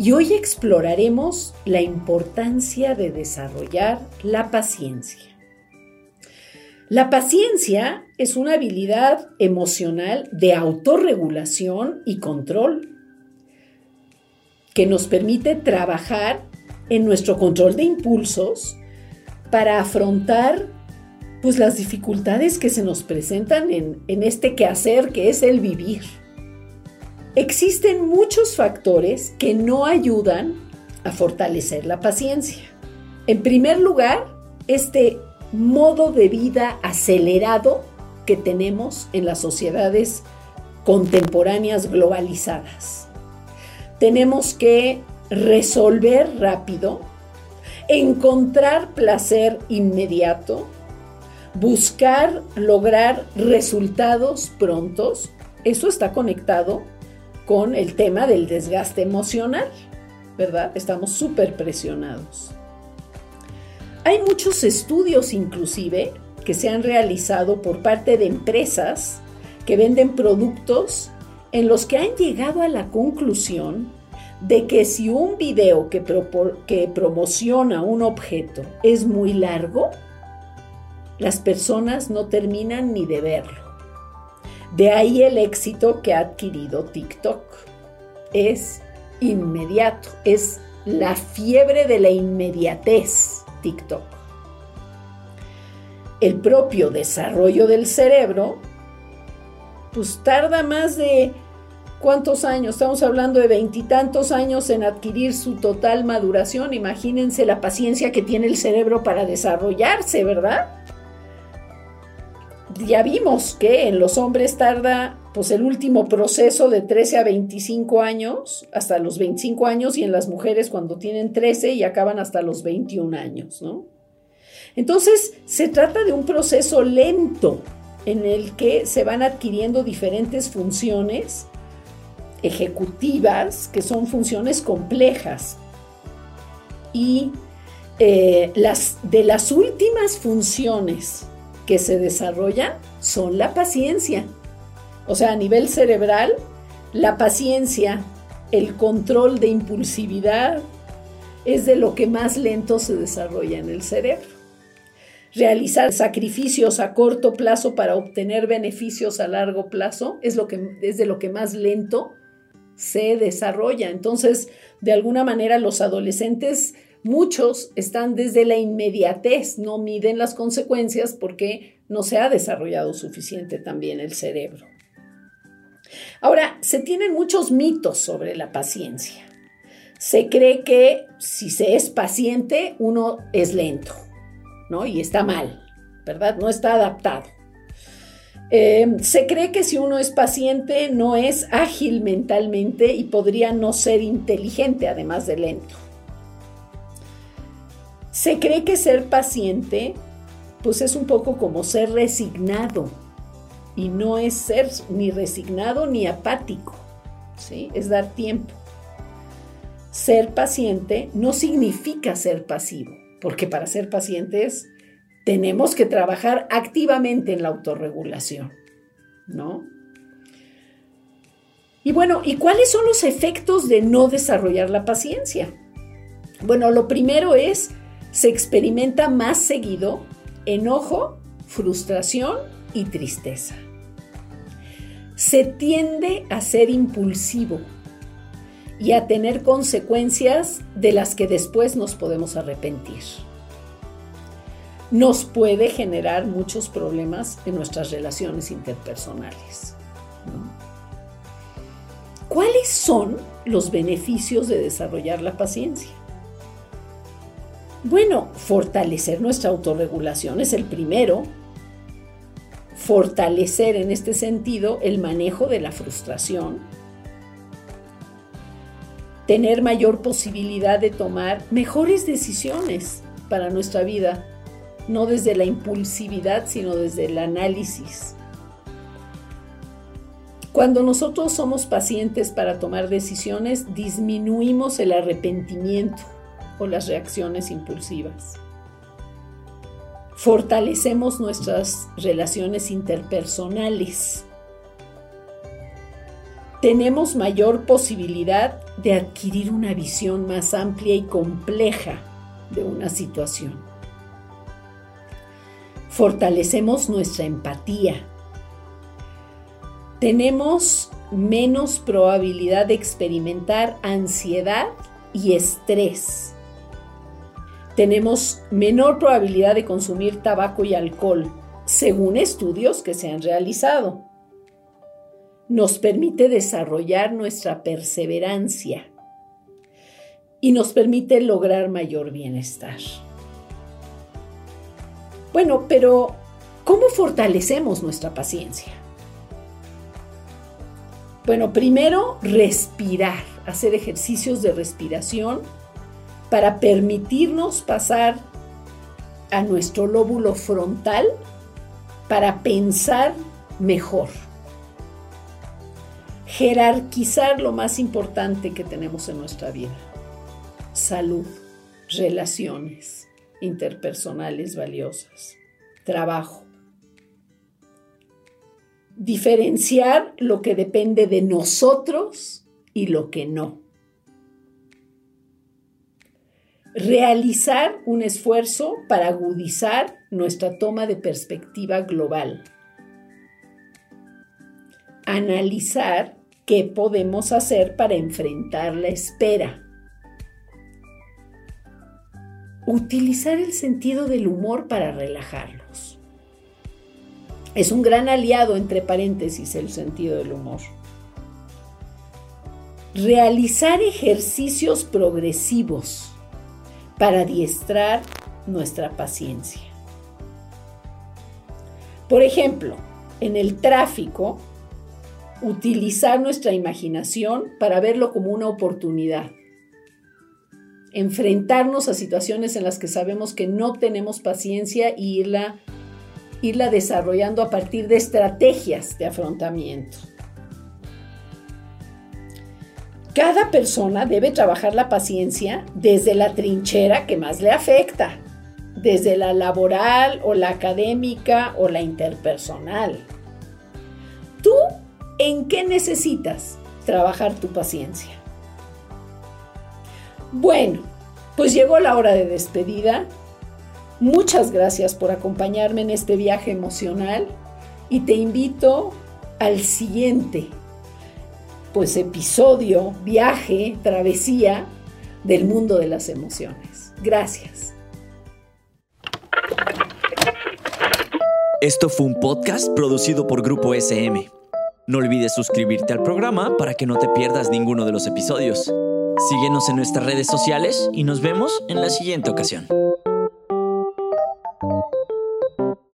y hoy exploraremos la importancia de desarrollar la paciencia. La paciencia es una habilidad emocional de autorregulación y control que nos permite trabajar en nuestro control de impulsos para afrontar pues las dificultades que se nos presentan en, en este quehacer que es el vivir. Existen muchos factores que no ayudan a fortalecer la paciencia. En primer lugar, este modo de vida acelerado que tenemos en las sociedades contemporáneas globalizadas. Tenemos que resolver rápido, encontrar placer inmediato, buscar lograr resultados prontos. Eso está conectado con el tema del desgaste emocional, ¿verdad? Estamos súper presionados. Hay muchos estudios inclusive que se han realizado por parte de empresas que venden productos en los que han llegado a la conclusión de que si un video que, que promociona un objeto es muy largo, las personas no terminan ni de verlo. De ahí el éxito que ha adquirido TikTok. Es inmediato, es la fiebre de la inmediatez TikTok. El propio desarrollo del cerebro, pues tarda más de ¿Cuántos años? Estamos hablando de veintitantos años en adquirir su total maduración. Imagínense la paciencia que tiene el cerebro para desarrollarse, ¿verdad? Ya vimos que en los hombres tarda pues el último proceso de 13 a 25 años, hasta los 25 años, y en las mujeres cuando tienen 13 y acaban hasta los 21 años, ¿no? Entonces, se trata de un proceso lento en el que se van adquiriendo diferentes funciones ejecutivas, que son funciones complejas. Y eh, las, de las últimas funciones que se desarrollan son la paciencia. O sea, a nivel cerebral, la paciencia, el control de impulsividad, es de lo que más lento se desarrolla en el cerebro. Realizar sacrificios a corto plazo para obtener beneficios a largo plazo es, lo que, es de lo que más lento se desarrolla. Entonces, de alguna manera, los adolescentes Muchos están desde la inmediatez, no miden las consecuencias porque no se ha desarrollado suficiente también el cerebro. Ahora, se tienen muchos mitos sobre la paciencia. Se cree que si se es paciente, uno es lento, ¿no? Y está mal, ¿verdad? No está adaptado. Eh, se cree que si uno es paciente, no es ágil mentalmente y podría no ser inteligente, además de lento. Se cree que ser paciente, pues es un poco como ser resignado. Y no es ser ni resignado ni apático, ¿sí? Es dar tiempo. Ser paciente no significa ser pasivo, porque para ser pacientes tenemos que trabajar activamente en la autorregulación, ¿no? Y bueno, ¿y cuáles son los efectos de no desarrollar la paciencia? Bueno, lo primero es se experimenta más seguido enojo, frustración y tristeza. Se tiende a ser impulsivo y a tener consecuencias de las que después nos podemos arrepentir. Nos puede generar muchos problemas en nuestras relaciones interpersonales. ¿Cuáles son los beneficios de desarrollar la paciencia? Bueno, fortalecer nuestra autorregulación es el primero. Fortalecer en este sentido el manejo de la frustración. tener mayor posibilidad de tomar mejores decisiones para nuestra vida, no desde la impulsividad, sino desde el análisis. Cuando nosotros somos pacientes para tomar decisiones, disminuimos el arrepentimiento o las reacciones impulsivas. Fortalecemos nuestras relaciones interpersonales. Tenemos mayor posibilidad de adquirir una visión más amplia y compleja de una situación. Fortalecemos nuestra empatía tenemos menos probabilidad de experimentar ansiedad y estrés. Tenemos menor probabilidad de consumir tabaco y alcohol, según estudios que se han realizado. Nos permite desarrollar nuestra perseverancia y nos permite lograr mayor bienestar. Bueno, pero ¿cómo fortalecemos nuestra paciencia? Bueno, primero respirar, hacer ejercicios de respiración para permitirnos pasar a nuestro lóbulo frontal para pensar mejor. Jerarquizar lo más importante que tenemos en nuestra vida. Salud, relaciones interpersonales valiosas, trabajo, diferenciar lo que depende de nosotros y lo que no. Realizar un esfuerzo para agudizar nuestra toma de perspectiva global. Analizar qué podemos hacer para enfrentar la espera. Utilizar el sentido del humor para relajarlos. Es un gran aliado, entre paréntesis, el sentido del humor. Realizar ejercicios progresivos para adiestrar nuestra paciencia. Por ejemplo, en el tráfico, utilizar nuestra imaginación para verlo como una oportunidad. Enfrentarnos a situaciones en las que sabemos que no tenemos paciencia y irla irla desarrollando a partir de estrategias de afrontamiento. Cada persona debe trabajar la paciencia desde la trinchera que más le afecta, desde la laboral o la académica o la interpersonal. ¿Tú en qué necesitas trabajar tu paciencia? Bueno, pues llegó la hora de despedida Muchas gracias por acompañarme en este viaje emocional y te invito al siguiente, pues episodio, viaje, travesía del mundo de las emociones. Gracias. Esto fue un podcast producido por Grupo SM. No olvides suscribirte al programa para que no te pierdas ninguno de los episodios. Síguenos en nuestras redes sociales y nos vemos en la siguiente ocasión.